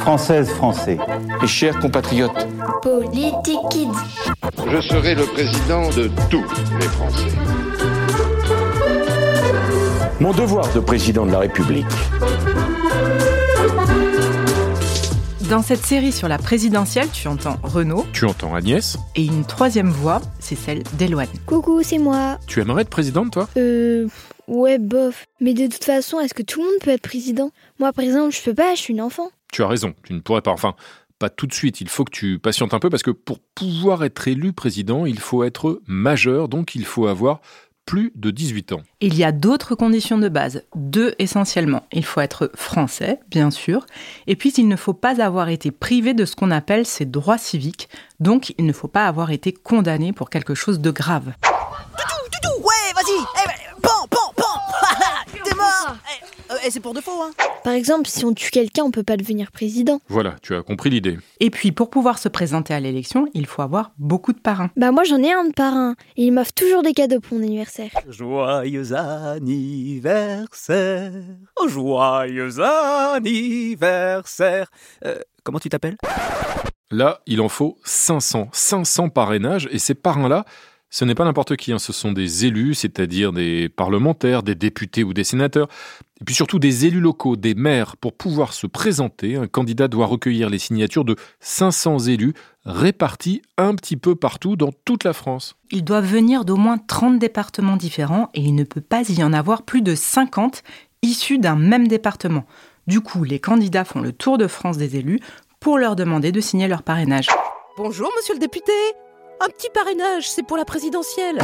Françaises, Français. Et chers compatriotes. Politique Kids. Je serai le président de tous les Français. Mon devoir de président de la République. Dans cette série sur la présidentielle, tu entends Renaud. Tu entends Agnès. Et une troisième voix, c'est celle d'Eloane. Coucou, c'est moi. Tu aimerais être présidente, toi? Euh. Ouais, bof. Mais de toute façon, est-ce que tout le monde peut être président? Moi, par exemple, je peux pas, je suis une enfant. Tu as raison, tu ne pourrais pas. Enfin, pas tout de suite. Il faut que tu patientes un peu parce que pour pouvoir être élu président, il faut être majeur, donc il faut avoir plus de 18 ans. Il y a d'autres conditions de base, deux essentiellement. Il faut être français, bien sûr, et puis il ne faut pas avoir été privé de ce qu'on appelle ses droits civiques, donc il ne faut pas avoir été condamné pour quelque chose de grave. Eh, eh, c'est pour de faux, hein Par exemple, si on tue quelqu'un, on peut pas devenir président. Voilà, tu as compris l'idée. Et puis pour pouvoir se présenter à l'élection, il faut avoir beaucoup de parrains. Bah moi j'en ai un de parrain, et il m'offre toujours des cadeaux pour mon anniversaire. Joyeux anniversaire, oh, joyeux anniversaire. Euh, comment tu t'appelles? Là, il en faut 500. 500 parrainages, et ces parrains-là, ce n'est pas n'importe qui, hein. ce sont des élus, c'est-à-dire des parlementaires, des députés ou des sénateurs, et puis surtout des élus locaux, des maires. Pour pouvoir se présenter, un candidat doit recueillir les signatures de 500 élus répartis un petit peu partout dans toute la France. Ils doivent venir d'au moins 30 départements différents et il ne peut pas y en avoir plus de 50 issus d'un même département. Du coup, les candidats font le tour de France des élus pour leur demander de signer leur parrainage. Bonjour, monsieur le député Un petit parrainage, c'est pour la présidentielle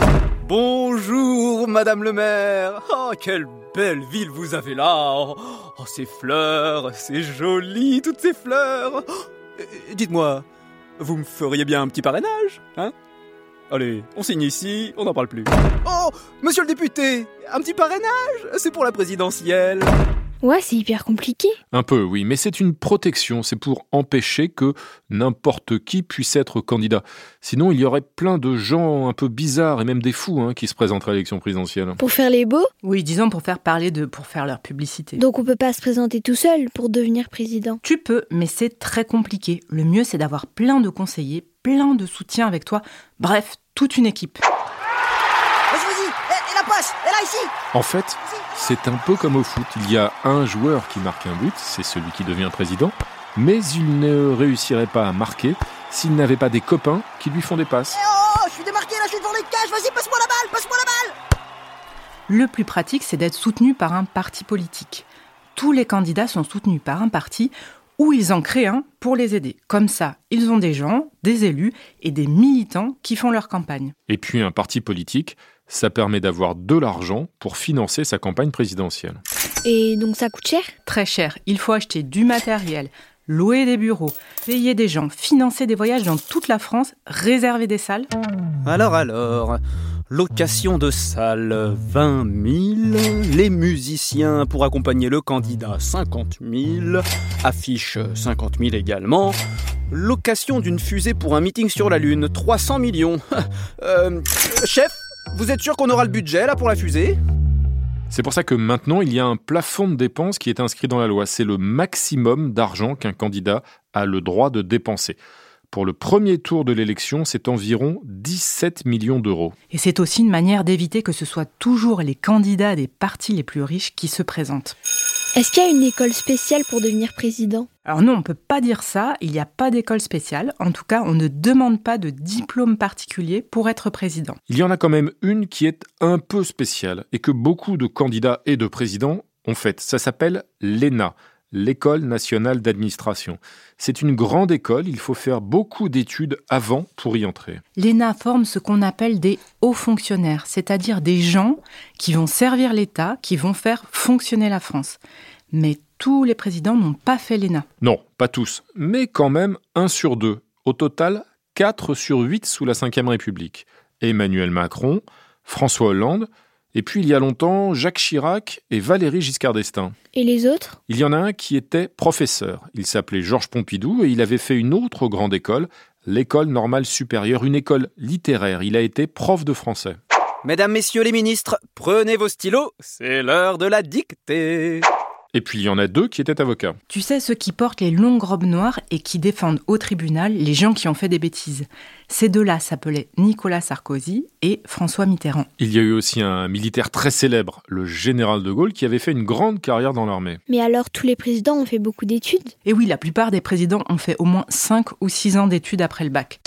Bonjour, madame le maire. Oh, quelle belle ville vous avez là. Oh, oh, ces fleurs, c'est joli, toutes ces fleurs. Oh, euh, Dites-moi, vous me feriez bien un petit parrainage, hein? Allez, on signe ici, on n'en parle plus. Oh, monsieur le député, un petit parrainage, c'est pour la présidentielle. Ouais, c'est hyper compliqué. Un peu, oui, mais c'est une protection, c'est pour empêcher que n'importe qui puisse être candidat. Sinon, il y aurait plein de gens un peu bizarres et même des fous hein, qui se présenteraient à l'élection présidentielle. Pour faire les beaux? Oui, disons pour faire parler de, pour faire leur publicité. Donc on peut pas se présenter tout seul pour devenir président? Tu peux, mais c'est très compliqué. Le mieux, c'est d'avoir plein de conseillers, plein de soutien avec toi. Bref, toute une équipe. Vas-y, vas-y, et, et la passe, et là, ici En fait, c'est un peu comme au foot. Il y a un joueur qui marque un but, c'est celui qui devient président, mais il ne réussirait pas à marquer s'il n'avait pas des copains qui lui font des passes. Eh oh, je suis démarqué, là, je suis devant les cages, vas-y, passe-moi la balle, passe-moi la balle Le plus pratique, c'est d'être soutenu par un parti politique. Tous les candidats sont soutenus par un parti ou ils en créent un pour les aider. Comme ça, ils ont des gens, des élus et des militants qui font leur campagne. Et puis un parti politique, ça permet d'avoir de l'argent pour financer sa campagne présidentielle. Et donc ça coûte cher? Très cher. Il faut acheter du matériel, louer des bureaux, payer des gens, financer des voyages dans toute la France, réserver des salles. Alors, alors, location de salle 20 000, les musiciens pour accompagner le candidat 50 000, affiche 50 000 également, location d'une fusée pour un meeting sur la Lune 300 millions. Euh, chef, vous êtes sûr qu'on aura le budget là pour la fusée? C'est pour ça que maintenant, il y a un plafond de dépenses qui est inscrit dans la loi. C'est le maximum d'argent qu'un candidat a le droit de dépenser. Pour le premier tour de l'élection, c'est environ 17 millions d'euros. Et c'est aussi une manière d'éviter que ce soit toujours les candidats des partis les plus riches qui se présentent. Est-ce qu'il y a une école spéciale pour devenir président? Alors non, on ne peut pas dire ça, il n'y a pas d'école spéciale. En tout cas, on ne demande pas de diplôme particulier pour être président. Il y en a quand même une qui est un peu spéciale et que beaucoup de candidats et de présidents ont faite. Ça s'appelle l'ENA, l'École nationale d'administration. C'est une grande école, il faut faire beaucoup d'études avant pour y entrer. L'ENA forme ce qu'on appelle des hauts fonctionnaires, c'est-à-dire des gens qui vont servir l'État, qui vont faire fonctionner la France. Mais tous les présidents n'ont pas fait l'ENA. Non, pas tous, mais quand même un sur deux. Au total, 4 sur 8 sous la Ve République. Emmanuel Macron, François Hollande, et puis il y a longtemps, Jacques Chirac et Valéry Giscard d'Estaing. Et les autres? Il y en a un qui était professeur. Il s'appelait Georges Pompidou et il avait fait une autre grande école, l'école normale supérieure, une école littéraire. Il a été prof de français. Mesdames, messieurs les ministres, prenez vos stylos, c'est l'heure de la dictée. Et puis il y en a deux qui étaient avocats. Tu sais, ceux qui portent les longues robes noires et qui défendent au tribunal les gens qui ont fait des bêtises. Ces deux-là s'appelaient Nicolas Sarkozy et François Mitterrand. Il y a eu aussi un militaire très célèbre, le général de Gaulle, qui avait fait une grande carrière dans l'armée. Mais alors, tous les présidents ont fait beaucoup d'études? Et oui, la plupart des présidents ont fait au moins 5 ou 6 ans d'études après le bac.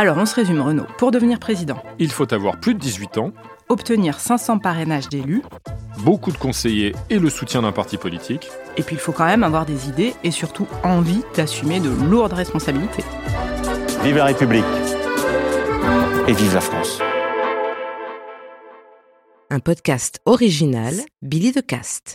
Alors, on se résume, Renaud. Pour devenir président, Il faut avoir plus de 18 ans, obtenir 500 parrainages d'élus, beaucoup de conseillers et le soutien d'un parti politique. et puis il faut quand même avoir des idées et surtout envie d'assumer de lourdes responsabilités. Vive la République et vive la France. Un podcast original, Billy de Cast.